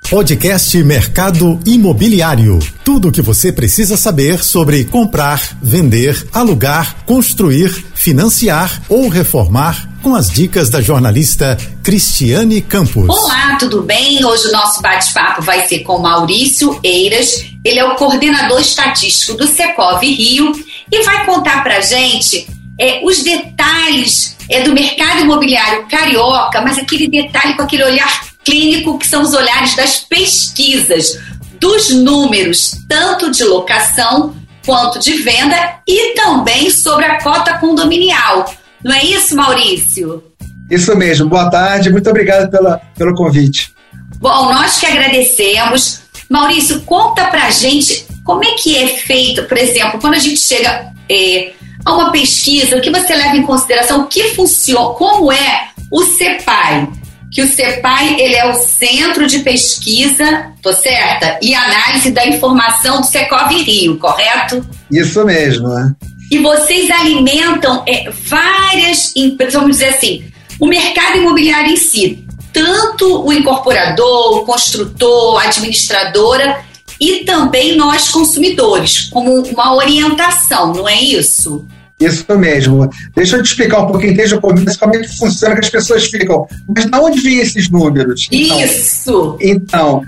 Podcast Mercado Imobiliário. Tudo o que você precisa saber sobre comprar, vender, alugar, construir, financiar ou reformar com as dicas da jornalista Cristiane Campos. Olá, tudo bem? Hoje o nosso bate-papo vai ser com Maurício Eiras. Ele é o coordenador estatístico do Secov Rio e vai contar pra gente é, os detalhes é, do mercado imobiliário carioca, mas aquele detalhe com aquele olhar clínico, que são os olhares das pesquisas, dos números, tanto de locação quanto de venda, e também sobre a cota condominial. Não é isso, Maurício? Isso mesmo. Boa tarde, muito obrigado pela, pelo convite. Bom, nós que agradecemos. Maurício, conta pra gente como é que é feito, por exemplo, quando a gente chega é, a uma pesquisa, o que você leva em consideração, o que funciona, como é o CEPAI? Que o CEPAI ele é o Centro de Pesquisa, tô certa? E Análise da Informação do Secov Rio, correto? Isso mesmo, né? E vocês alimentam é, várias empresas, vamos dizer assim, o mercado imobiliário em si, tanto o incorporador, o construtor, a administradora e também nós consumidores, como uma orientação, não é isso? Isso mesmo. Deixa eu te explicar um pouquinho desde o começo como é que funciona, que as pessoas ficam. Mas de onde vêm esses números? Então, Isso! Então,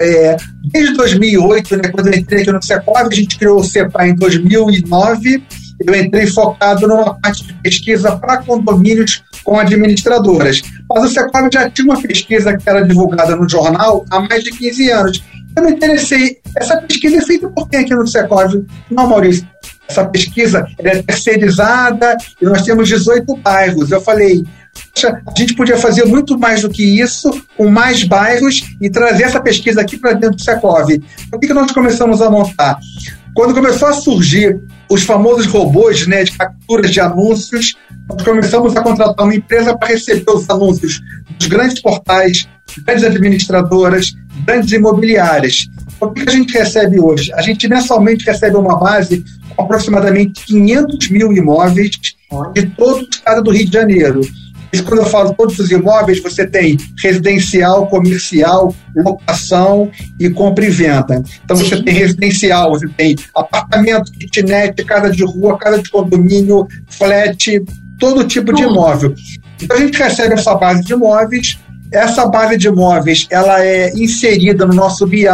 é, desde 2008, né, quando eu entrei aqui no Secov, a gente criou o CEPA em 2009. Eu entrei focado numa parte de pesquisa para condomínios com administradoras. Mas o Secov já tinha uma pesquisa que era divulgada no jornal há mais de 15 anos. Eu me interessei. Essa pesquisa é feita por quem aqui no Secov? Não, Maurício essa pesquisa é terceirizada e nós temos 18 bairros. Eu falei, a gente podia fazer muito mais do que isso, com mais bairros e trazer essa pesquisa aqui para dentro do Secov. O que, que nós começamos a montar? Quando começou a surgir os famosos robôs né, de capturas de anúncios, nós começamos a contratar uma empresa para receber os anúncios dos grandes portais, grandes administradoras, grandes imobiliárias. O que a gente recebe hoje? A gente mensalmente recebe uma base com aproximadamente 500 mil imóveis de todo o estado do Rio de Janeiro. E quando eu falo todos os imóveis, você tem residencial, comercial, locação e compra e venda. Então você tem residencial, você tem apartamento, kitnet, casa de rua, casa de condomínio, flat, todo tipo de imóvel. Então a gente recebe essa base de imóveis, essa base de imóveis ela é inserida no nosso BI.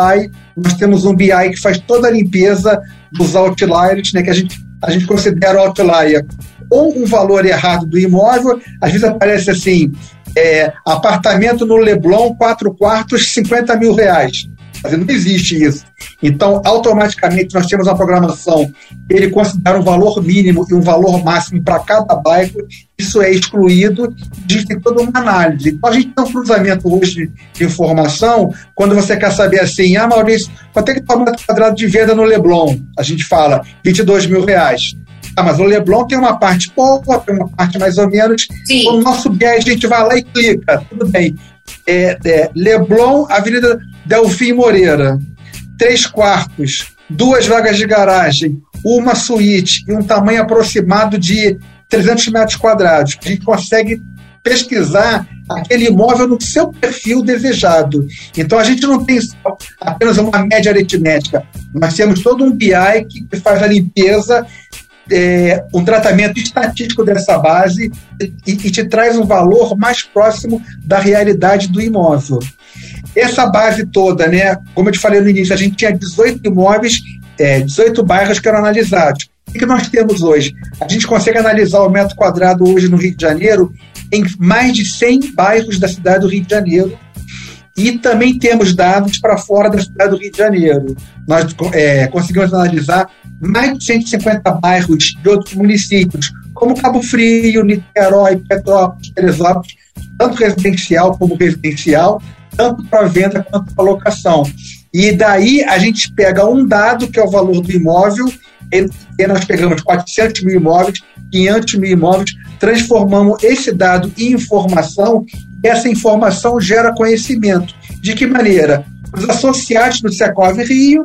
Nós temos um BI que faz toda a limpeza dos outliers, né, que a gente, a gente considera outlier ou um valor errado do imóvel, às vezes aparece assim, é, apartamento no Leblon, quatro quartos, 50 mil reais. Mas não existe isso. Então, automaticamente, nós temos uma programação, ele considera um valor mínimo e um valor máximo para cada bairro, isso é excluído, existe toda uma análise. Então, a gente tem um cruzamento hoje de informação, quando você quer saber assim, ah, Maurício, quanto é que está o metro quadrado de venda no Leblon? A gente fala 22 mil reais. Ah, mas o Leblon tem uma parte boa, tem uma parte mais ou menos. Sim. O nosso BI, a gente vai lá e clica, tudo bem. É, é, Leblon, Avenida Delfim Moreira, três quartos, duas vagas de garagem, uma suíte e um tamanho aproximado de 300 metros quadrados. A gente consegue pesquisar aquele imóvel no seu perfil desejado. Então a gente não tem apenas uma média aritmética, nós temos todo um BI que faz a limpeza é, um tratamento estatístico dessa base e, e, te traz um valor mais próximo da realidade do imóvel. Essa base toda, né, como eu te falei no início, a gente tinha 18 imóveis, é, 18 bairros que eram analisados. O que nós temos hoje? A gente consegue analisar o metro quadrado hoje no Rio de Janeiro em mais de 100 bairros da cidade do Rio de Janeiro, e também temos dados para fora da cidade do Rio de Janeiro. Nós é, conseguimos analisar mais de 150 bairros de outros municípios, como Cabo Frio, Niterói, Petrópolis, Teresópolis, tanto residencial como residencial, tanto para venda quanto para locação. E daí a gente pega um dado, que é o valor do imóvel, e nós pegamos 400 mil imóveis, 500 mil imóveis, transformamos esse dado em informação essa informação gera conhecimento. De que maneira? Os associados do Secov Rio,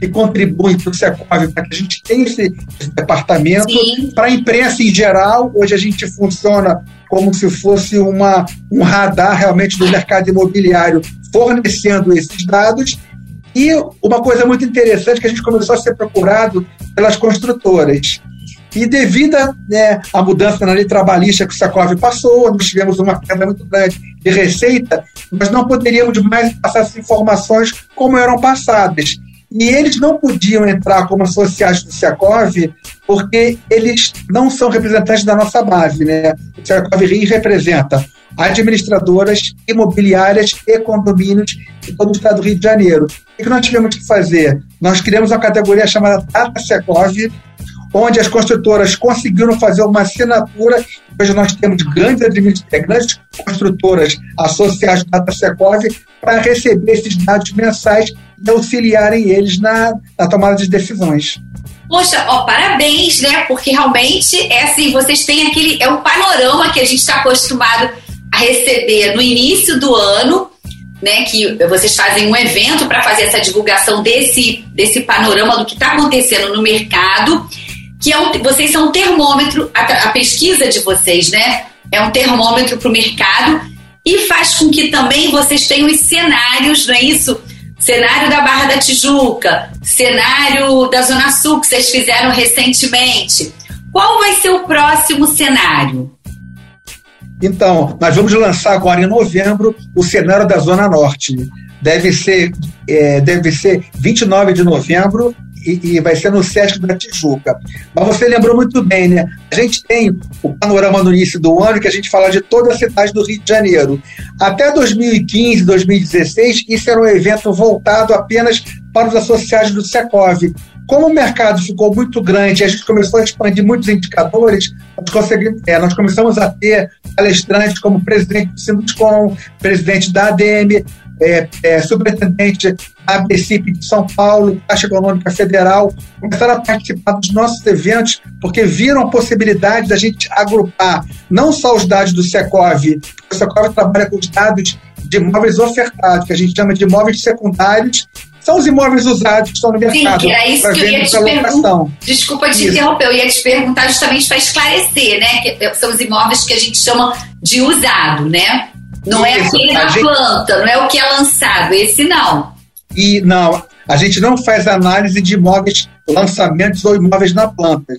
que contribuem para o Secov para que a gente tenha esse, esse departamento, para a imprensa em geral, hoje a gente funciona como se fosse uma, um radar realmente do mercado imobiliário fornecendo esses dados. E uma coisa muito interessante que a gente começou a ser procurado pelas construtoras. E devido né, à mudança na lei trabalhista que o Sacov passou, nós tivemos uma queda muito grande de receita, nós não poderíamos mais passar essas informações como eram passadas. E eles não podiam entrar como associados do Secov, porque eles não são representantes da nossa base. Né? O Secov Rio representa administradoras, imobiliárias e condomínios de todo o estado do Rio de Janeiro. O que nós tivemos que fazer? Nós criamos uma categoria chamada Data Secov, onde as construtoras conseguiram fazer uma assinatura. Hoje nós temos grandes administradoras, grandes construtoras associadas à Data Secov para receber esses dados mensais e auxiliarem eles na, na tomada de decisões. Poxa, ó, parabéns, né? Porque realmente é assim, vocês têm aquele. É um panorama que a gente está acostumado a receber no início do ano, né? Que vocês fazem um evento para fazer essa divulgação desse, desse panorama do que está acontecendo no mercado que é um, vocês são um termômetro, a, a pesquisa de vocês, né? É um termômetro para o mercado e faz com que também vocês tenham os cenários, não é isso? Cenário da Barra da Tijuca, cenário da Zona Sul que vocês fizeram recentemente. Qual vai ser o próximo cenário? Então, nós vamos lançar agora em novembro o cenário da Zona Norte. Deve ser, é, deve ser 29 de novembro e, e, vai ser no Sesc da Tijuca. Mas você lembrou muito bem, né? A gente tem o panorama no início do ano que a gente fala de toda a cidade do Rio de Janeiro. Até 2015, 2016, isso era um evento voltado apenas para os associados do Secov. Como o mercado ficou muito grande a gente começou a expandir muitos indicadores, nós, é, nós começamos a ter palestrantes como presidente do Sinduscom, presidente da ADM, é, é, superintendente da ABCIP de São Paulo, Caixa Econômica Federal, começaram a participar dos nossos eventos porque viram a possibilidade da gente agrupar não só os dados do Secov, o Secov trabalha com os dados de imóveis ofertados, que a gente chama de imóveis secundários, são os imóveis usados que estão no mercado. Sim, era isso que eu ia te perguntar. Desculpa te isso. interromper, eu ia te perguntar justamente para esclarecer, né? Que são os imóveis que a gente chama de usado, né? Não é Isso, aquele da gente... planta, não é o que é lançado, esse não. E não, a gente não faz análise de imóveis, lançamentos ou imóveis na planta.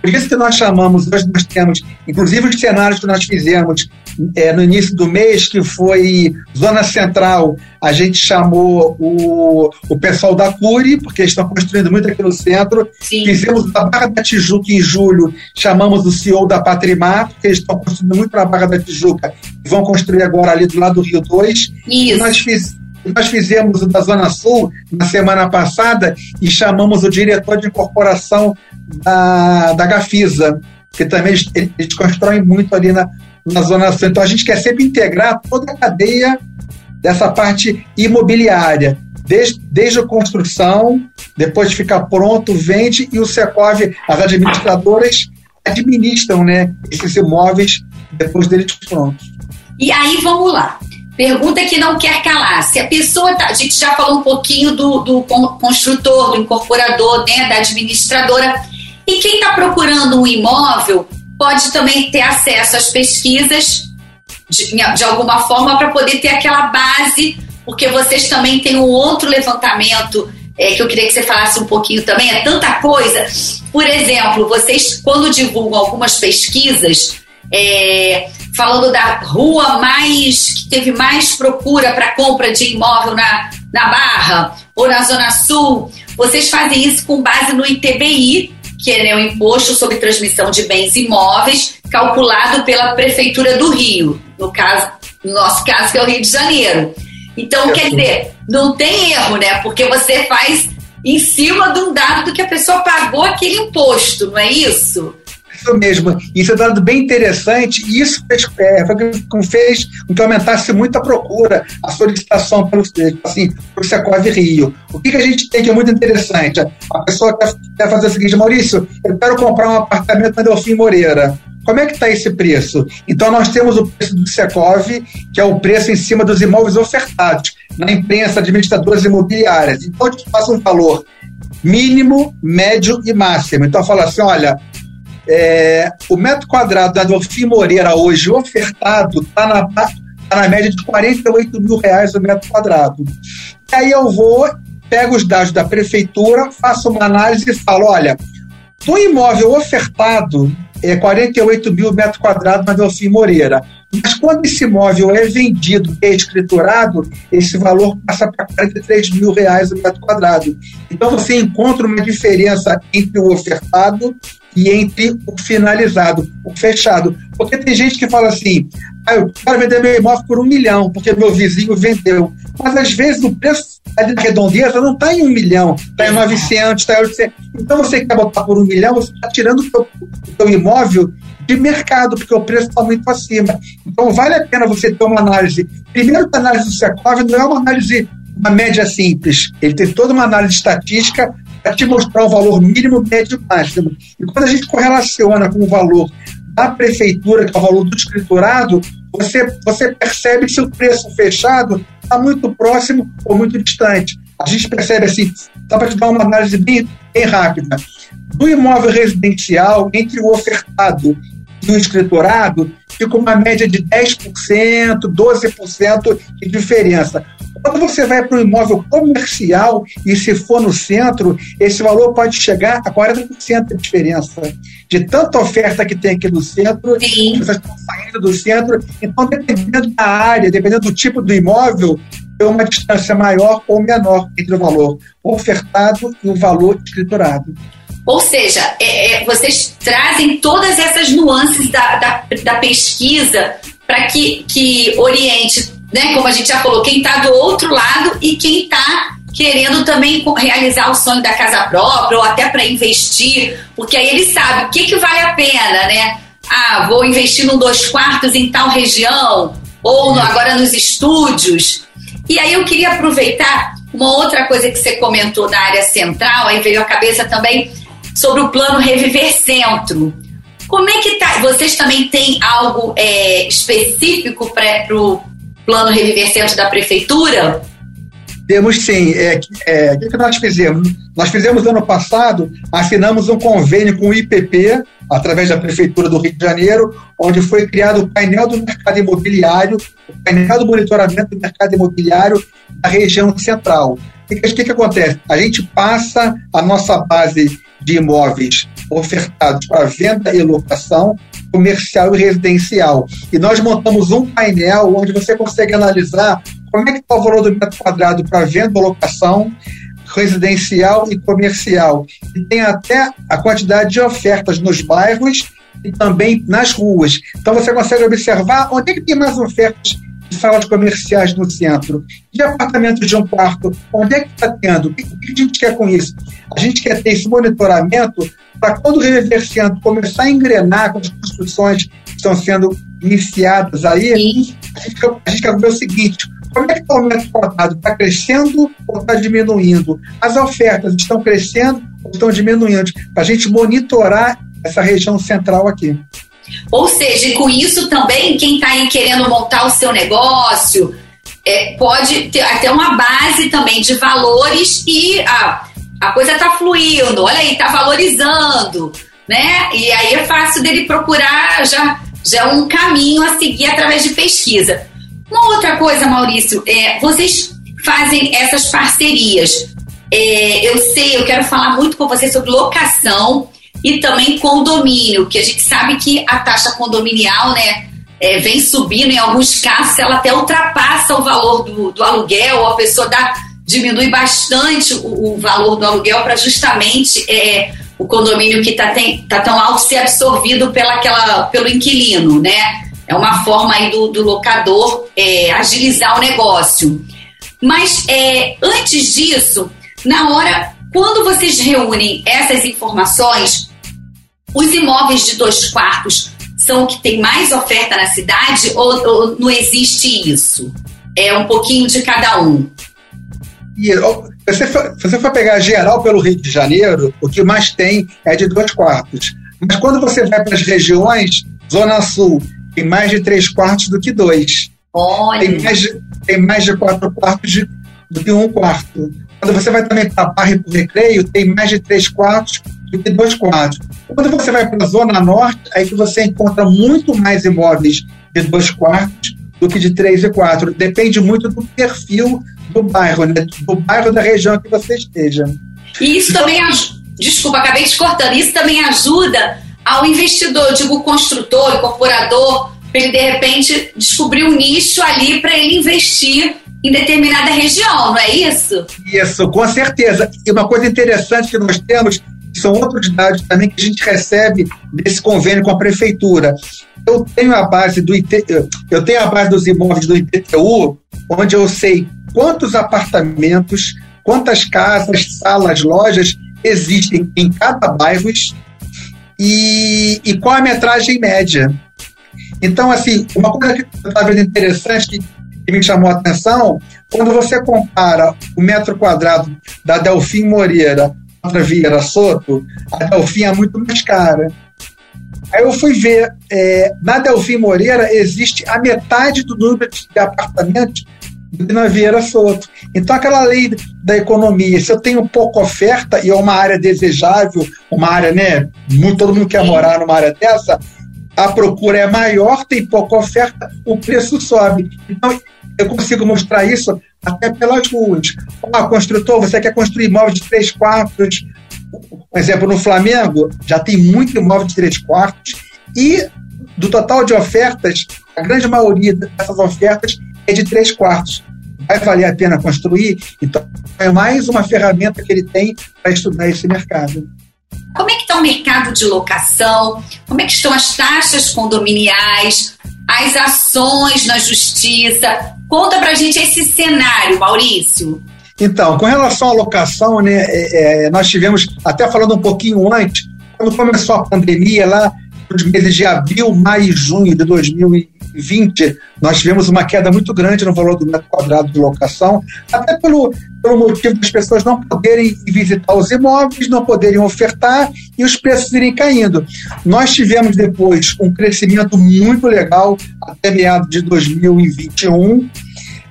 Por isso que nós chamamos, hoje nós temos, inclusive os cenários que nós fizemos é, no início do mês, que foi Zona Central, a gente chamou o, o pessoal da Curi, porque eles estão construindo muito aqui no centro. Sim. Fizemos a Barra da Tijuca em julho, chamamos o CEO da Patrimar, porque eles estão construindo muito na Barra da Tijuca e vão construir agora ali do lado do Rio 2. Isso. E nós fizemos nós fizemos o da Zona Sul na semana passada e chamamos o diretor de incorporação da, da Gafisa, que também eles, eles constroem muito ali na, na Zona Sul. Então a gente quer sempre integrar toda a cadeia dessa parte imobiliária, desde, desde a construção, depois de ficar pronto, vende e o Secov, as administradoras administram né, esses imóveis depois deles prontos. E aí vamos lá. Pergunta que não quer calar. Se a pessoa. Tá, a gente já falou um pouquinho do, do construtor, do incorporador, né, da administradora. E quem está procurando um imóvel pode também ter acesso às pesquisas de, de alguma forma para poder ter aquela base, porque vocês também têm um outro levantamento é, que eu queria que você falasse um pouquinho também. É tanta coisa. Por exemplo, vocês, quando divulgam algumas pesquisas, é, falando da rua mais que teve mais procura para compra de imóvel na, na Barra ou na Zona Sul, vocês fazem isso com base no ITBI, que é né, o Imposto sobre Transmissão de Bens Imóveis, calculado pela Prefeitura do Rio, no caso, no nosso caso, que é o Rio de Janeiro. Então, quer dizer, não tem erro, né? Porque você faz em cima de um dado do que a pessoa pagou aquele imposto, não é isso? Isso mesmo. Isso é um dado bem interessante e isso fez, é, fez com que aumentasse muito a procura, a solicitação pelo assim, o Secov Rio. O que, que a gente tem que é muito interessante? A pessoa quer, quer fazer o seguinte, Maurício, eu quero comprar um apartamento na Delfim Moreira. Como é que está esse preço? Então, nós temos o preço do Secov, que é o preço em cima dos imóveis ofertados na imprensa administradoras imobiliárias. Então, eu te faço um valor mínimo, médio e máximo. Então, fala assim: olha, É, o metro quadrado da Adolfim Moreira hoje ofertado está na, tá na média de 48 mil reais o metro quadrado. E aí eu vou, pego os dados da prefeitura, faço uma análise e falo, olha, do imóvel ofertado é 48 mil metros quadrados na Delfim Moreira. Mas quando esse imóvel é vendido, é escriturado, esse valor passa para 43 mil reais o metro quadrado. Então você encontra uma diferença entre o ofertado e entre o finalizado, o fechado. Porque tem gente que fala assim: ah, eu quero vender meu imóvel por um milhão, porque meu vizinho vendeu. Mas às vezes o preço ali na redondeza não está em um milhão, está em 900, está em 800. Então você quer botar por um milhão, você está tirando o seu, imóvel de mercado, porque o preço está muito acima. Então vale a pena você ter uma análise. Primeiro, a análise do Secov não é uma análise, uma média simples. Ele tem toda uma análise estatística te mostrar o valor mínimo, médio e máximo. E quando a gente correlaciona com o valor da prefeitura, que é o valor do escriturado, você, você percebe se o preço fechado está muito próximo ou muito distante. A gente percebe assim, só para te dar uma análise bem, bem rápida. Do imóvel residencial, entre o ofertado e o escriturado, fica uma média de 10%, 12% de diferença. Quando você vai para um imóvel comercial e se for no centro, esse valor pode chegar a 40% de diferença. De tanta oferta que tem aqui no centro, Sim. as pessoas estão saindo do centro. Então, dependendo da área, dependendo do tipo do imóvel, tem uma distância maior ou menor entre o valor ofertado e o valor escriturado. Ou seja, é, é, vocês trazem todas essas nuances da, da, da pesquisa para que, que oriente né? Como a gente já falou, quem está do outro lado e quem está querendo também realizar o sonho da casa própria ou até para investir, porque aí ele sabe o que, que vale a pena, né? Ah, vou investir num dois quartos em tal região ou no, agora nos estúdios. E aí eu queria aproveitar uma outra coisa que você comentou da área central, aí veio a cabeça também sobre o plano Reviver Centro. Como é que tá? Vocês também têm algo é, específico para o plano Reviver Centro da Prefeitura? Temos sim. É, é, o que, que nós fizemos? Nós fizemos ano passado, assinamos um convênio com o IPP, através da Prefeitura do Rio de Janeiro, onde foi criado o painel do mercado imobiliário, o painel do monitoramento do mercado imobiliário da região central. O que, que, que acontece? A gente passa a nossa base de imóveis ofertados para venda e locação comercial e residencial. E nós montamos um painel onde você consegue analisar como é que está o valor do metro quadrado para venda ou locação, residencial e comercial. E tem até a quantidade de ofertas nos bairros e também nas ruas. Então você consegue observar onde é que tem mais ofertas de salas comerciais no centro, de apartamentos de um quarto, onde é que está tendo? O que a gente quer com isso? A gente quer ter esse monitoramento para quando o Reverciando começar a engrenar com as construções que estão sendo iniciadas aí, a gente, a gente quer ver o seguinte, como é que está o metro quadrado? Está crescendo ou está diminuindo? As ofertas estão crescendo ou estão diminuindo? Para a gente monitorar essa região central aqui. Ou seja, com isso também, quem está aí querendo montar o seu negócio, é, pode ter até uma base também de valores e ah, a coisa está fluindo, olha aí, está valorizando, né? E aí é fácil dele procurar já, já um caminho a seguir através de pesquisa. Uma outra coisa, Maurício, é, vocês fazem essas parcerias. É, eu sei, eu quero falar muito com você sobre locação e também condomínio, que a gente sabe que a taxa condominial, né, é, vem subindo, em alguns casos ela até ultrapassa o valor do, do aluguel, a pessoa dá diminui bastante o, o valor do aluguel para justamente é, o condomínio que está tá tão alto ser absorvido pela, aquela, pelo inquilino, né? É uma forma aí do, do locador é, agilizar o negócio. Mas é, antes disso, na hora, quando vocês reúnem essas informações, os imóveis de dois quartos são o que tem mais oferta na cidade ou, ou não existe isso? É um pouquinho de cada um. E se você for pegar geral pelo Rio de Janeiro, o que mais tem é de dois quartos. Mas quando você vai para as regiões, Zona Sul, tem mais de três quartos do que dois. Olha. Tem mais de, tem mais de quatro quartos de, do que um quarto. Quando você vai também para Barra e para o Recreio, tem mais de três quartos do que dois quartos. Quando você vai para a Zona Norte, aí que você encontra muito mais imóveis de dois quartos do que de três e quatro. Depende muito do perfil do bairro, né? do bairro da região que você esteja. E isso também ajuda. Desculpa, acabei te cortando. Isso também ajuda ao investidor, digo, construtor, incorporador, para ele de repente descobrir um nicho ali para ele investir em determinada região, não é isso? Isso, com certeza. E uma coisa interessante que nós temos são outros dados também que a gente recebe desse convênio com a prefeitura. Eu tenho a base do IT, eu tenho a base dos imóveis do IPTU, onde eu sei quantos apartamentos, quantas casas, salas, lojas existem em cada bairro e, e qual a metragem média. Então, assim, uma coisa que talvez interessante que, que me chamou a atenção, quando você compara o metro quadrado da Delfim Moreira contra Vieira Soto, a Delfim é muito mais cara. Aí eu fui ver, é, na Delfim Moreira existe a metade do número de apartamentos na Vieira Soto. Então, aquela lei da economia, se eu tenho pouca oferta e é uma área desejável, uma área, né, muito, todo mundo quer morar numa área dessa, a procura é maior, tem pouca oferta, o preço sobe. Então, eu consigo mostrar isso até pelas ruas. Ah, construtor, você quer construir imóvel de três quartos? Por exemplo, no Flamengo, já tem muito imóvel de três quartos e do total de ofertas, a grande maioria dessas ofertas é de três quartos. Vai valer a pena construir? Então, é mais uma ferramenta que ele tem para estudar esse mercado. Como é que está o mercado de locação? Como é que estão as taxas condominiais? As ações na justiça? Conta para a gente esse cenário, Maurício. Então, com relação à locação, né, é, é, nós tivemos, até falando um pouquinho antes, quando começou a pandemia, lá nos meses de abril, maio e junho de 2020, nós tivemos uma queda muito grande no valor do metro quadrado de locação, até pelo, pelo motivo das pessoas não poderem visitar os imóveis, não poderem ofertar e os preços irem caindo. Nós tivemos depois um crescimento muito legal até meados de 2021.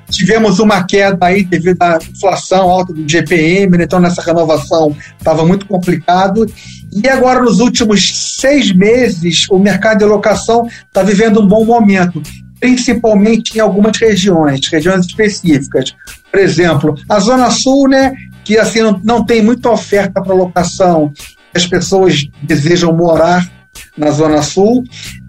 Tivemos uma queda aí devido à inflação alta do GPM, né? então nessa renovação estava muito complicado. E agora, nos últimos seis meses, o mercado de locação está vivendo um bom momento, principalmente em algumas regiões, regiões específicas. Por exemplo, a Zona Sul, né, que assim não, não tem muita oferta para locação, as pessoas desejam morar na Zona Sul,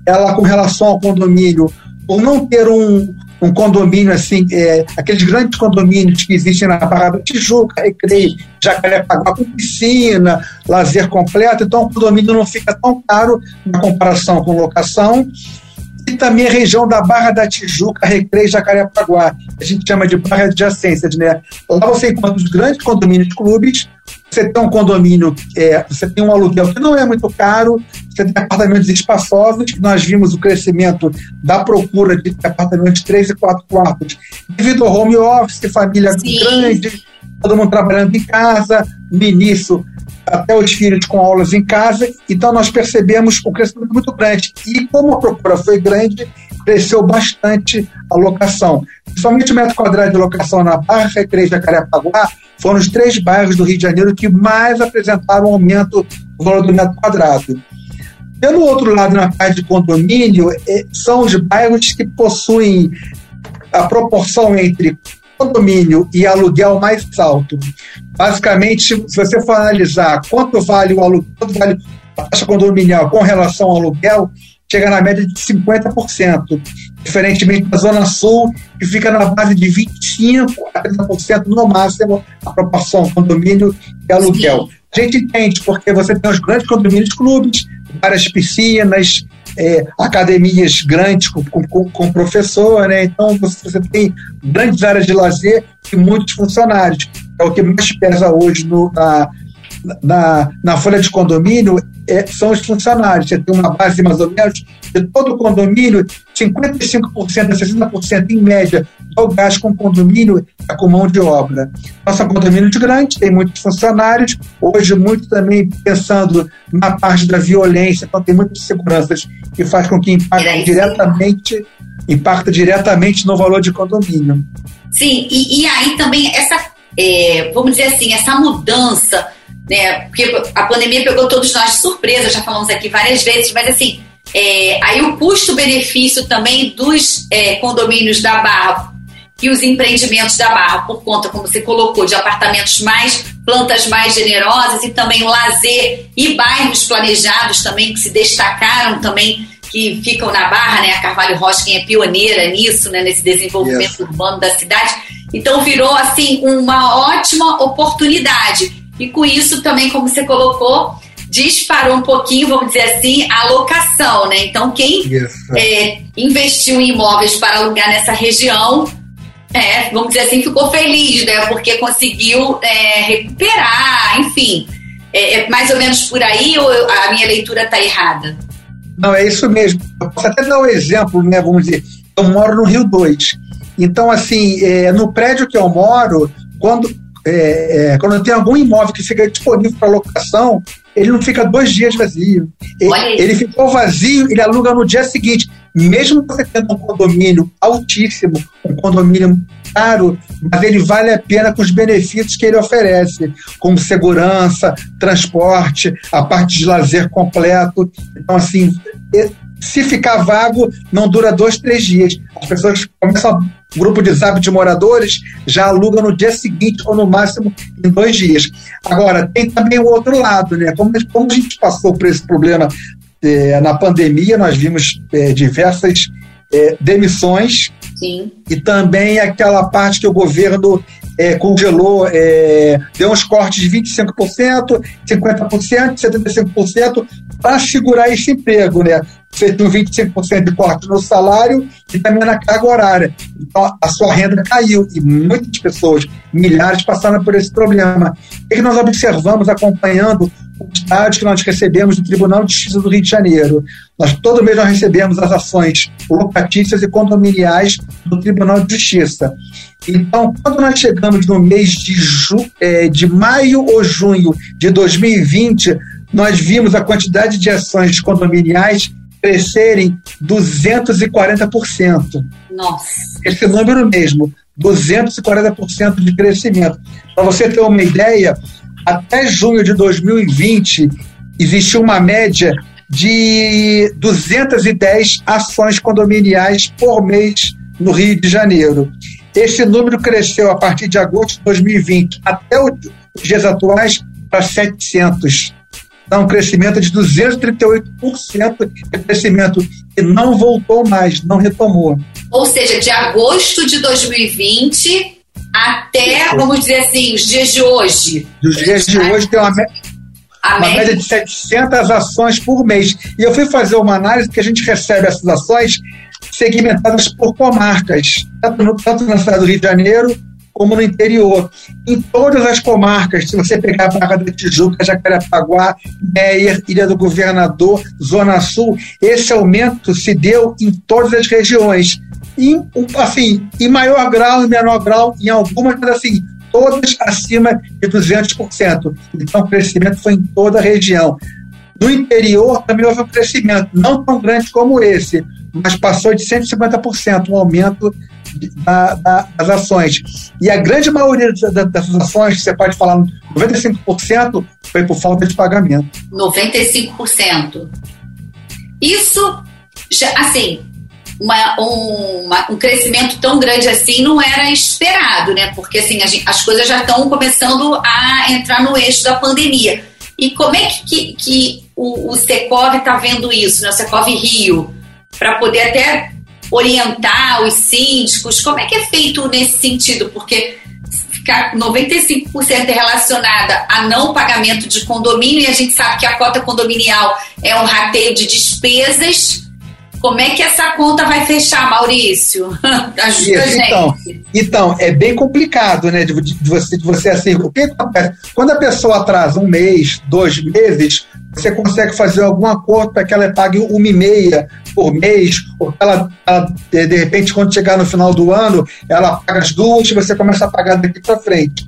ela, com relação ao condomínio, por não ter um, um condomínio assim, é, aqueles grandes condomínios que existem na Barra da Tijuca, Recreio, Jacarepaguá com piscina, lazer completo, então o condomínio não fica tão caro na comparação com locação. E também a região da Barra da Tijuca, Recreio, Jacarepaguá, a gente chama de Barra adjacência, né? Lá você encontra os grandes condomínios clubes, você tem um condomínio, é, você tem um aluguel que não é muito caro, você tem apartamentos espaçosos, nós vimos o crescimento da procura de apartamentos de 3 e 4 quartos, devido ao home office, família Sim. grande, todo mundo trabalhando em casa, no início até os filhos com aulas em casa, então nós percebemos um crescimento muito grande. E como a procura foi grande, cresceu bastante a locação. Somente o metro quadrado de locação na Barra Recreio Jacarepaguá foram os três bairros do Rio de Janeiro que mais apresentaram aumento do valor do metro quadrado. Pelo outro lado, na parte de condomínio, é, são os bairros que possuem a proporção entre condomínio e aluguel mais alto. Basicamente, se você for analisar quanto vale o aluguel, quanto vale a taxa condominial com relação ao aluguel, chega na média de 50%, diferentemente da Zona Sul, que fica na base de 25% a 30% no máximo, a proporção condomínio e aluguel. Sim. A gente entende porque você tem os grandes condomínios clubes, várias piscinas, é, academias grandes com, com, com, professor, né? então você, você tem grandes áreas de lazer e muitos funcionários. É o que mais pesa hoje no, na, na, na folha de condomínio é, são os funcionários. Você tem uma base mais ou menos de todo o condomínio, 55% a 60% em média do gás com condomínio é com mão de obra. Nossa condomínio de grande, tem muitos funcionários, hoje muito também pensando na parte da violência, então tem muitas seguranças que faz com que impacte diretamente, impacta diretamente no valor de condomínio. Sim, e, e aí também essa, é, vamos dizer assim, essa mudança né? Porque a pandemia pegou todos nós de surpresa, já falamos aqui várias vezes, mas assim, é, aí o custo-benefício também dos é, condomínios da Barra e os empreendimentos da Barra, por conta, como você colocou, de apartamentos mais, plantas mais generosas e também lazer e bairros planejados também que se destacaram também, que ficam na Barra, né? A Carvalho Rocha, quem é pioneira nisso, né? Nesse desenvolvimento yes. urbano da cidade. Então virou, assim, uma ótima oportunidade. E com isso também, como você colocou, disparou um pouquinho, vamos dizer assim, a locação, né? Então, quem é, investiu em imóveis para alugar nessa região, é, vamos dizer assim, ficou feliz, né? Porque conseguiu é, recuperar, enfim. É, é, mais ou menos por aí ou a minha leitura está errada? Não, é isso mesmo. Eu posso até dar um exemplo, né? Vamos dizer, eu moro no Rio 2. Então, assim, é, no prédio que eu moro, quando, é, é, quando tem algum imóvel que fica disponível para locação, ele não fica dois dias vazio. Ele, ele, ficou vazio, ele aluga no dia seguinte. Mesmo você tendo um condomínio altíssimo, um condomínio caro, mas ele vale a pena com os benefícios que ele oferece, como segurança, transporte, a parte de lazer completo. Então, assim, se ficar vago, não dura dois, três dias. As pessoas começam um grupo de zap de moradores, já alugam no dia seguinte ou no máximo em dois dias. Agora, tem também o outro lado, né? Como, como a gente passou por esse problema é, na pandemia, nós vimos é, diversas é, demissões Sim. e também aquela parte que o governo é, congelou, é, deu uns cortes de 25%, 50%, 75% para segurar esse emprego, né? Você tem um 25% de corte no salário e também na carga horária. Então, a sua renda caiu e muitas pessoas, milhares, passaram por esse problema. O que nós observamos acompanhando os dados que nós recebemos do Tribunal de Justiça do Rio de Janeiro? Nós todo mês nós recebemos as ações locatícias e condominiais do Tribunal de Justiça. Então, quando nós chegamos no mês de, ju, é, de maio ou junho de 2020, nós vimos a quantidade de ações condominiais crescerem 240%. Nossa. Esse número mesmo, 240% de crescimento. Para você ter uma ideia, até junho de 2020 existiu uma média de 210 ações condominiais por mês no Rio de Janeiro. Esse número cresceu a partir de agosto de 2020 até os dias atuais para 700. Então, um crescimento de 238% de crescimento e não voltou mais, não retomou. Ou seja, de agosto de 2020 até, vamos dizer assim, os dias de hoje. Dos dias de hoje tem uma, uma média de 700 ações por mês. E eu fui fazer uma análise que a gente recebe essas ações segmentadas por comarcas, tanto, no, tanto na cidade do Rio de Janeiro como no interior. Em todas as comarcas, se você pegar a Barra da Tijuca, Jacarepaguá, Meier, Ilha do Governador, Zona Sul, esse aumento se deu em todas as regiões. Em, assim, em maior grau, em menor grau, em algumas, mas assim, todas acima de 200%. Então, o crescimento foi em toda a região. No interior também houve um crescimento, não tão grande como esse, mas passou de 150%, um aumento da, da, das ações. E a grande maioria dessas ações, você pode falar, 95% foi por falta de pagamento. 95%. Isso, já, assim, uma, um, um crescimento tão grande assim não era esperado, né? Porque assim, gente, as coisas já estão começando a entrar no eixo da pandemia. E como é que, que, que o, o Secov está vendo isso, né? o Secov Rio, para poder até orientar os síndicos? Como é que é feito nesse sentido? Porque ficar 95% relacionada a não pagamento de condomínio, e a gente sabe que a cota condominial é um rateio de despesas. Como é que essa conta vai fechar, Maurício? Ajuda Isso, então, então, é bem complicado, né? De, de, você, de você assim, o que acontece? Quando a pessoa atrasa um mês, dois meses, você consegue fazer algum acordo para que ela pague uma e meia por mês, ou ela, ela, de repente, quando chegar no final do ano, ela paga as duas e você começa a pagar daqui para frente.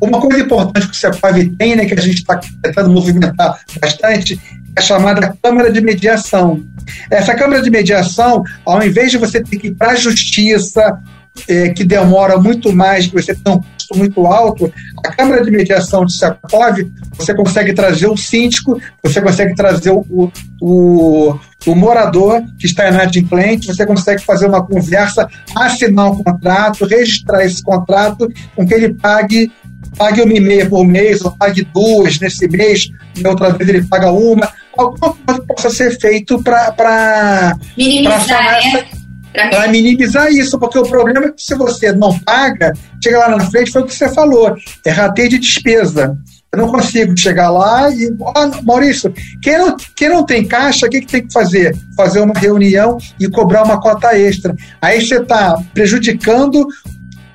Uma coisa importante que o CEPAV tem, né, que a gente está tentando movimentar bastante, é a chamada Câmara de Mediação. Essa Câmara de Mediação, ao invés de você ter que ir para a Justiça, é, que demora muito mais, que você tem um custo muito alto, a Câmara de Mediação de Secov, você consegue trazer o síndico, você consegue trazer o, o, o morador que está inadimplente, você consegue fazer uma conversa, assinar um contrato, registrar esse contrato com que ele pague pague uma e meia por mês, ou pague duas nesse mês, e outra vez ele paga uma, alguma coisa possa ser feito para minimizar, né? para minimizar isso, porque o problema é que se você não paga, chega lá na frente, foi o que você falou, é rateio de despesa. Eu não consigo chegar lá e, oh, Maurício, quem não, quem não tem caixa, o que, que tem que fazer? Fazer uma reunião e cobrar uma cota extra. Aí você está prejudicando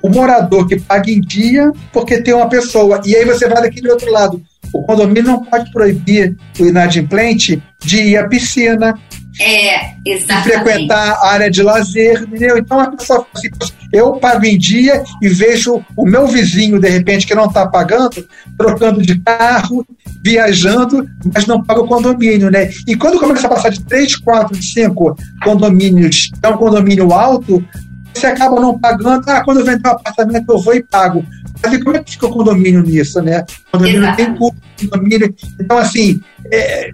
o morador que paga em dia porque tem uma pessoa. E aí você vai daquele outro lado. O condomínio não pode proibir o inadimplente de ir à piscina, é, exatamente. frequentar a área de lazer, entendeu? Então a pessoa assim, eu pago em dia e vejo o meu vizinho, de repente, que não está pagando, trocando de carro, viajando, mas não paga o condomínio, né? E quando começa a passar de 3, 4, 5 condomínios, é um condomínio alto, você acaba não pagando, ah, quando eu vender um apartamento eu vou e pago. Mas como é que fica o condomínio nisso, né? O condomínio Exato. tem custo, condomínio. Então, assim, é,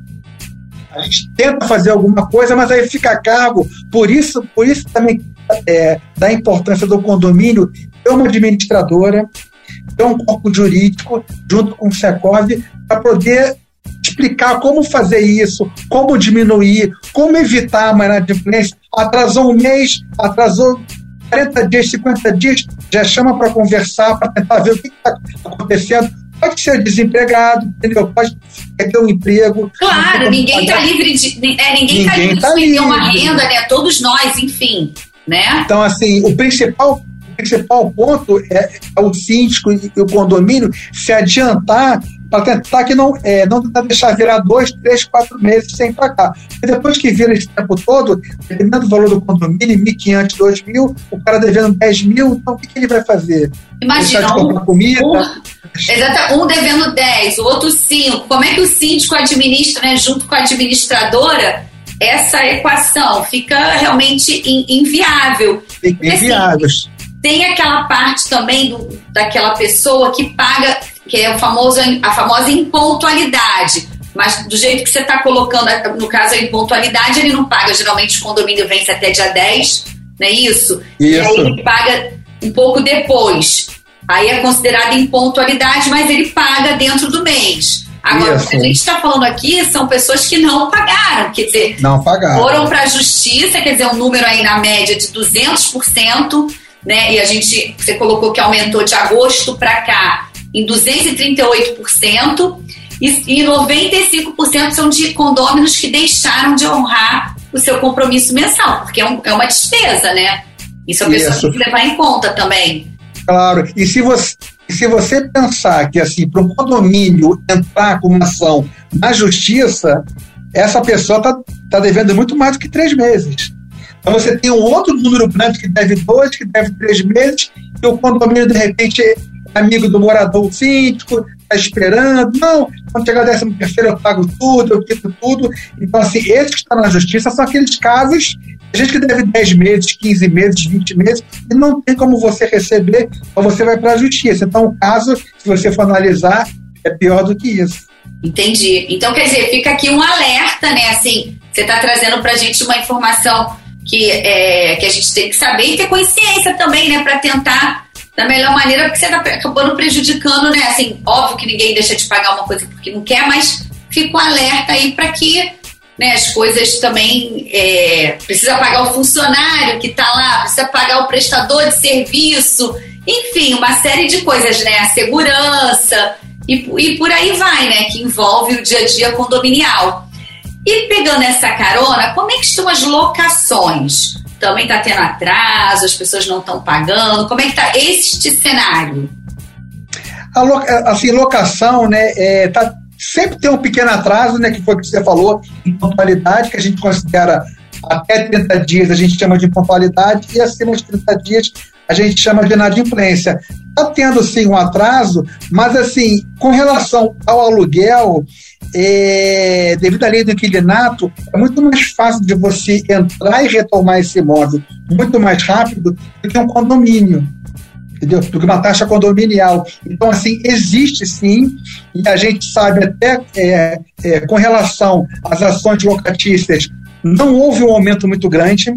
a gente tenta fazer alguma coisa, mas aí fica a cargo. Por isso, por isso também é, da importância do condomínio ter uma administradora, ter um corpo jurídico junto com o Secov para poder explicar como fazer isso, como diminuir, como evitar a inadimplência. Atrasou um mês, atrasou 40 dias, 50 dias, já chama para conversar, para tentar ver o que está acontecendo pode ser desempregado, entendeu? Pode ter um emprego. Claro, ninguém está livre de. É, ninguém está livre tá de ter uma renda, né? Todos nós, enfim. Né? Então, assim, o principal, principal ponto é, é o síndico e o condomínio se adiantar para tentar que não, é, não tentar deixar virar dois, três, quatro meses sem pagar. E depois que vira esse tempo todo, dependendo do valor do condomínio, 1.500, 2.000, o cara devendo 10 mil, então o que, que ele vai fazer? Imagina, um, comida? Um, exato, um devendo 10, o outro 5. Como é que o síndico administra, né, junto com a administradora, essa equação? Fica realmente inviável. Fica inviável. Assim, tem aquela parte também do, daquela pessoa que paga que é o famoso, a famosa impontualidade. Mas do jeito que você está colocando, no caso a impontualidade, ele não paga. Geralmente o condomínio vence até dia 10, não é isso? isso. E aí ele paga um pouco depois. Aí é considerado impontualidade, mas ele paga dentro do mês. Agora, Isso. o que a gente está falando aqui são pessoas que não pagaram, quer dizer, não pagaram. foram para a justiça, quer dizer, um número aí na média de 200%, né? E a gente, você colocou que aumentou de agosto para cá em 238%, e, e 95% são de condôminos que deixaram de honrar o seu compromisso mensal, porque é, um, é uma despesa, né? Isso a pessoa Isso. tem que levar em conta também. Claro, e se você, se você pensar que assim, para um condomínio entrar com uma ação na justiça, essa pessoa está tá devendo muito mais do que três meses. Então você tem um outro número grande que deve dois, que deve três meses, e o condomínio, de repente, amigo do morador síndico, está esperando. Não, quando chegar a décimo terceiro eu pago tudo, eu quito tudo. Então, assim, esses que estão na justiça são aqueles casos, a gente que deve 10 meses, 15 meses, 20 meses, e não tem como você receber, ou você vai para a justiça. Então, o caso, se você for analisar, é pior do que isso. Entendi. Então, quer dizer, fica aqui um alerta, né? Assim, você está trazendo para a gente uma informação que, é, que a gente tem que saber e ter consciência também, né? Para tentar da melhor maneira, porque você está acabando prejudicando, né? Assim, óbvio que ninguém deixa de pagar uma coisa porque não quer, mas fica um alerta aí para que né, as coisas também é, precisa pagar o funcionário que está lá, precisa pagar o prestador de serviço, enfim, uma série de coisas, né? A segurança e, e por aí vai, né? Que envolve o dia a dia condominial. Pegando essa carona, como é que estão as locações? também está tendo atraso, as pessoas não estão pagando? Como é que está este cenário? A loca, assim, locação, né, é, tá, sempre tem um pequeno atraso, né, que foi o que você falou, em pontualidade, que a gente considera até 30 dias a gente chama de pontualidade e acima de 30 dias a gente chama de inadimplência. Está tendo sim um atraso, mas assim, com relação ao aluguel, é, devido à lei do inquilinato, é muito mais fácil de você entrar e retomar esse imóvel muito mais rápido do que um condomínio entendeu? Do que uma taxa condominial. Então, assim, existe sim, e a gente sabe até é, é, com relação às ações locatícias, não houve um aumento muito grande,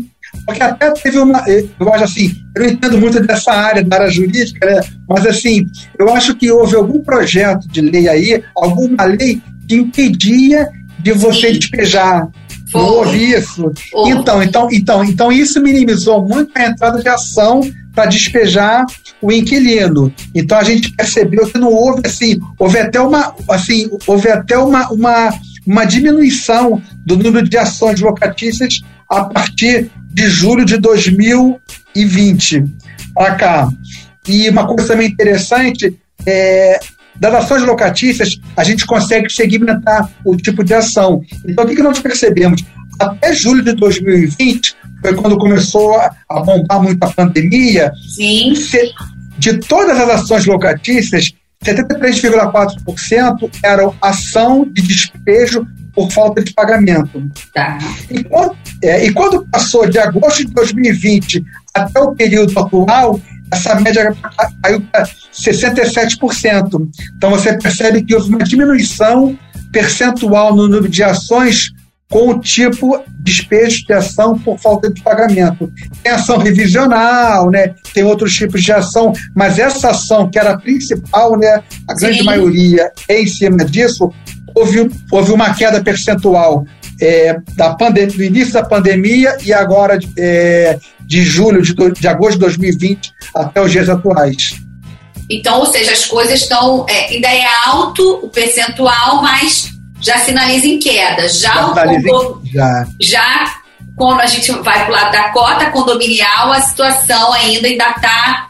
porque até teve uma. Eu acho assim, eu não entendo muito dessa área, da área jurídica, né? mas assim, eu acho que houve algum projeto de lei aí, alguma lei que impedia de você Sim. despejar. Foi. Não houve isso. Então, então, então, então, isso minimizou muito a entrada de ação para despejar o inquilino. Então a gente percebeu que não houve assim, houve até uma assim, houve até uma, uma, uma diminuição do número de ações locatícias a partir de julho de 2020 para cá. E uma coisa também interessante é das ações locatícias, a gente consegue segmentar o tipo de ação. Então, o que, que nós percebemos? Até julho de 2020, foi quando começou a bombar muito a pandemia. Sim. De todas as ações locatícias, 73,4% eram ação de despejo por falta de pagamento. Tá. E, quando, é, e quando passou de agosto de 2020 até o período atual, essa média caiu para 67%. Então você percebe que houve uma diminuição percentual no número de ações com o tipo despejo de ação por falta de pagamento. Tem ação revisional, né? tem outros tipos de ação, mas essa ação que era a principal, né? a grande Sim. maioria é em cima disso, houve, houve uma queda percentual é, da pandemia, do início da pandemia e agora é, de julho, de, de agosto de 2020 até os dias atuais. Então, ou seja, as coisas estão. É, ainda é alto o percentual, mas já sinaliza em queda. Já, já, condom... já. já quando a gente vai para o lado da cota condominial, a situação ainda ainda está.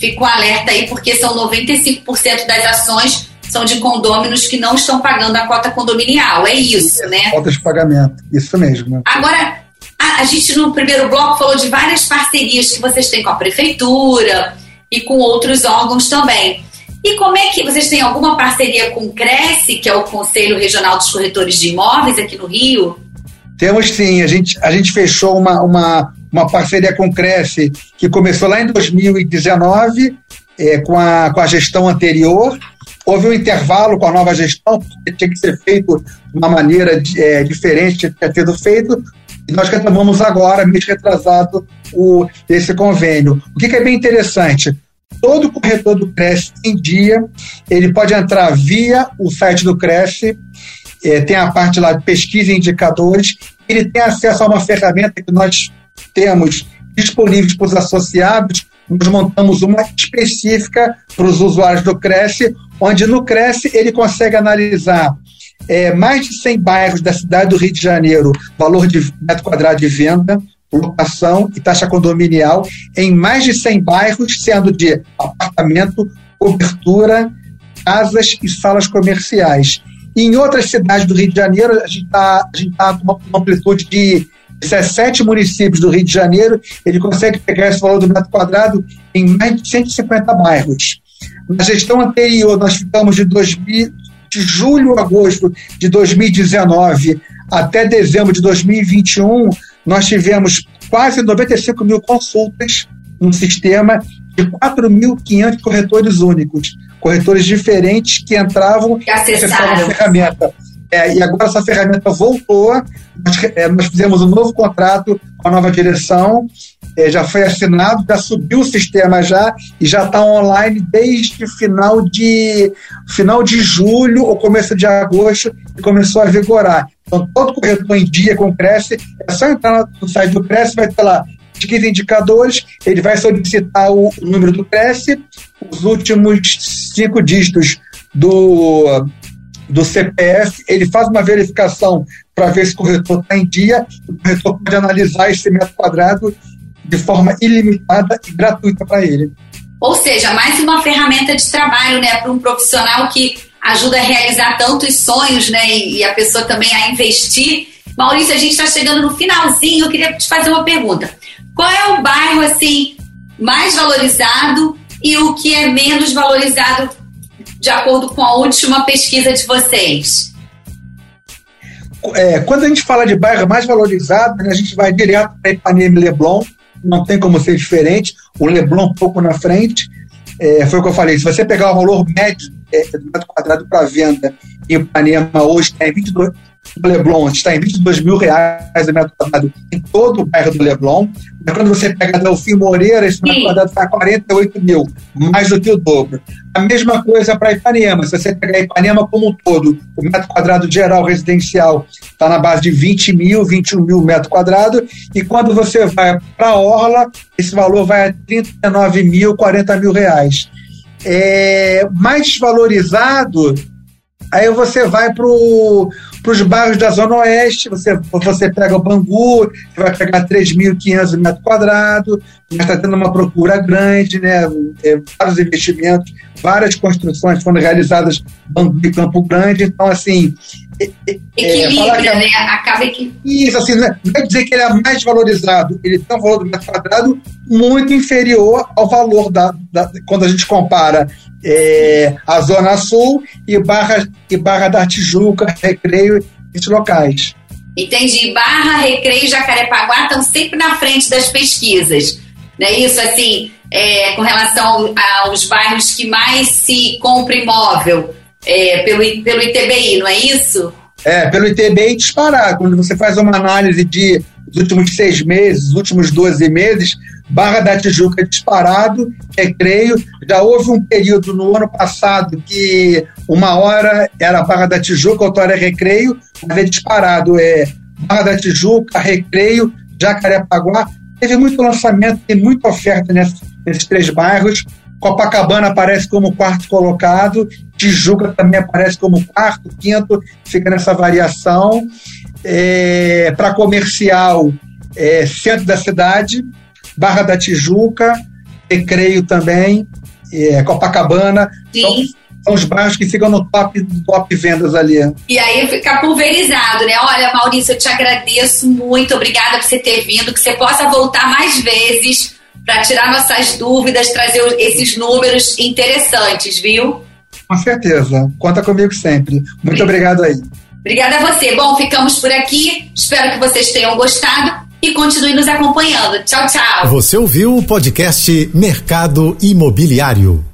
Fica um alerta aí, porque são 95% das ações são de condôminos que não estão pagando a cota condominial. É isso, né? Cota de pagamento, isso mesmo. Agora, a, a gente no primeiro bloco falou de várias parcerias que vocês têm com a prefeitura e com outros órgãos também. E como é que vocês têm alguma parceria com o Cresce, que é o Conselho Regional dos Corretores de Imóveis aqui no Rio? Temos sim, a gente, a gente fechou uma, uma, uma parceria com o Cresce que começou lá em 2019 é, com, a, com a gestão anterior. Houve um intervalo com a nova gestão, porque tinha que ser feito de uma maneira é, diferente de ter sido feito, e nós retomamos agora, mês retrasado, o, esse convênio. O que, que é bem interessante? Todo corretor do Cresce em dia, ele pode entrar via o site do Cresce, é, tem a parte lá de pesquisa e indicadores, ele tem acesso a uma ferramenta que nós temos disponível para os associados, nós montamos uma específica para os usuários do Cresce, onde no Cresce ele consegue analisar é, mais de 100 bairros da cidade do Rio de Janeiro, valor de metro quadrado de venda, locação e taxa condominial em mais de 100 bairros, sendo de apartamento, cobertura, casas e salas comerciais. E em outras cidades do Rio de Janeiro, a gente está tá com uma amplitude de 17 municípios do Rio de Janeiro, ele consegue pegar esse valor do metro quadrado em mais de 150 bairros. Na gestão anterior, nós ficamos de, 2000, de julho a agosto de 2019 até dezembro de 2021, nós tivemos quase 95 mil consultas no sistema de 4.500 corretores únicos, corretores diferentes que entravam e acessavam a ferramenta. É, e agora essa ferramenta voltou, nós, é, nós, fizemos um novo contrato com a nova direção, é, já foi assinado, já subiu o sistema já e já está online desde final de final de julho ou começo de agosto e começou a vigorar. Então, todo corretor em dia com o Cresce, é só entrar no site do Cresce, vai ter lá de 15 indicadores, ele vai solicitar o número do Cresce, os últimos cinco dígitos do, do CPF, ele faz uma verificação para ver se o corretor está em dia, o corretor pode analisar esse metro quadrado de forma ilimitada e gratuita para ele. Ou seja, mais uma ferramenta de trabalho né, para um profissional que ajuda a realizar tantos sonhos, né? E, a pessoa também a investir Maurício, a gente está chegando no finalzinho, eu queria te fazer uma pergunta. Qual é o bairro, assim, mais valorizado e o que é menos valorizado de acordo com a última pesquisa de vocês? É, quando a gente fala de bairro mais valorizado, né, a gente vai direto para Ipanema e Leblon, não tem como ser diferente, o Leblon um pouco na frente, é, foi o que eu falei, se você pegar o valor médio é, do metro quadrado para venda em Ipanema hoje está em 22, do Leblon está em 22 mil reais o metro quadrado em todo o bairro do Leblon. Mas quando você pega Delfim Moreira, esse metro quadrado está 48 mil, mais do que o dobro. A mesma coisa para Ipanema. Se você pegar Ipanema como um todo, o metro quadrado geral residencial está na base de 20 mil, 21 mil metros quadrados. E quando você vai para a Orla, esse valor vai a 39 mil, 40 mil reais. É, mais valorizado Aí você vai para os bairros da Zona Oeste, você, você pega o Bangu, vai pegar 3.500 metros quadrados, mas está tendo uma procura grande, né? É, vários investimentos, várias construções foram realizadas Bangu e Campo Grande, então assim... É, é Equilibra, é, né? Acaba que... Isso, assim, não é, não é dizer que ele é mais valorizado, ele tem um valor do metro quadrado muito inferior ao valor da, da quando a gente compara é, a Zona Sul e Barra, e Barra da Tijuca, Recreio, esses locais. Entendi. Barra, Recreio e Jacarepaguá estão sempre na frente das pesquisas. Não é isso? Assim, é, com relação aos bairros que mais se compra imóvel é, pelo, pelo ITBI, não é isso? É, pelo ITBI disparar. Quando você faz uma análise de os últimos seis meses, os últimos 12 meses, Barra da Tijuca é disparado, recreio. Já houve um período no ano passado que uma hora era Barra da Tijuca, outra hora é recreio, mas é disparado. É Barra da Tijuca, recreio, Jacarepaguá. Teve muito lançamento, tem muita oferta nesses, nesses três bairros. Copacabana aparece como quarto colocado, Tijuca também aparece como quarto, quinto, fica nessa variação. É, Para comercial, é, centro da cidade, Barra da Tijuca, Recreio também, é, Copacabana. Sim. São, os bairros que ficam no top, top vendas ali. E aí fica pulverizado, né? Olha, Maurício, eu te agradeço muito, obrigada por você ter vindo, que você possa voltar mais vezes para tirar nossas dúvidas, trazer esses números interessantes, viu? Com certeza. Conta comigo sempre. Muito obrigado aí. Obrigada a você. Bom, ficamos por aqui. Espero que vocês tenham gostado e continue nos acompanhando. Tchau, tchau. Você ouviu o podcast Mercado Imobiliário.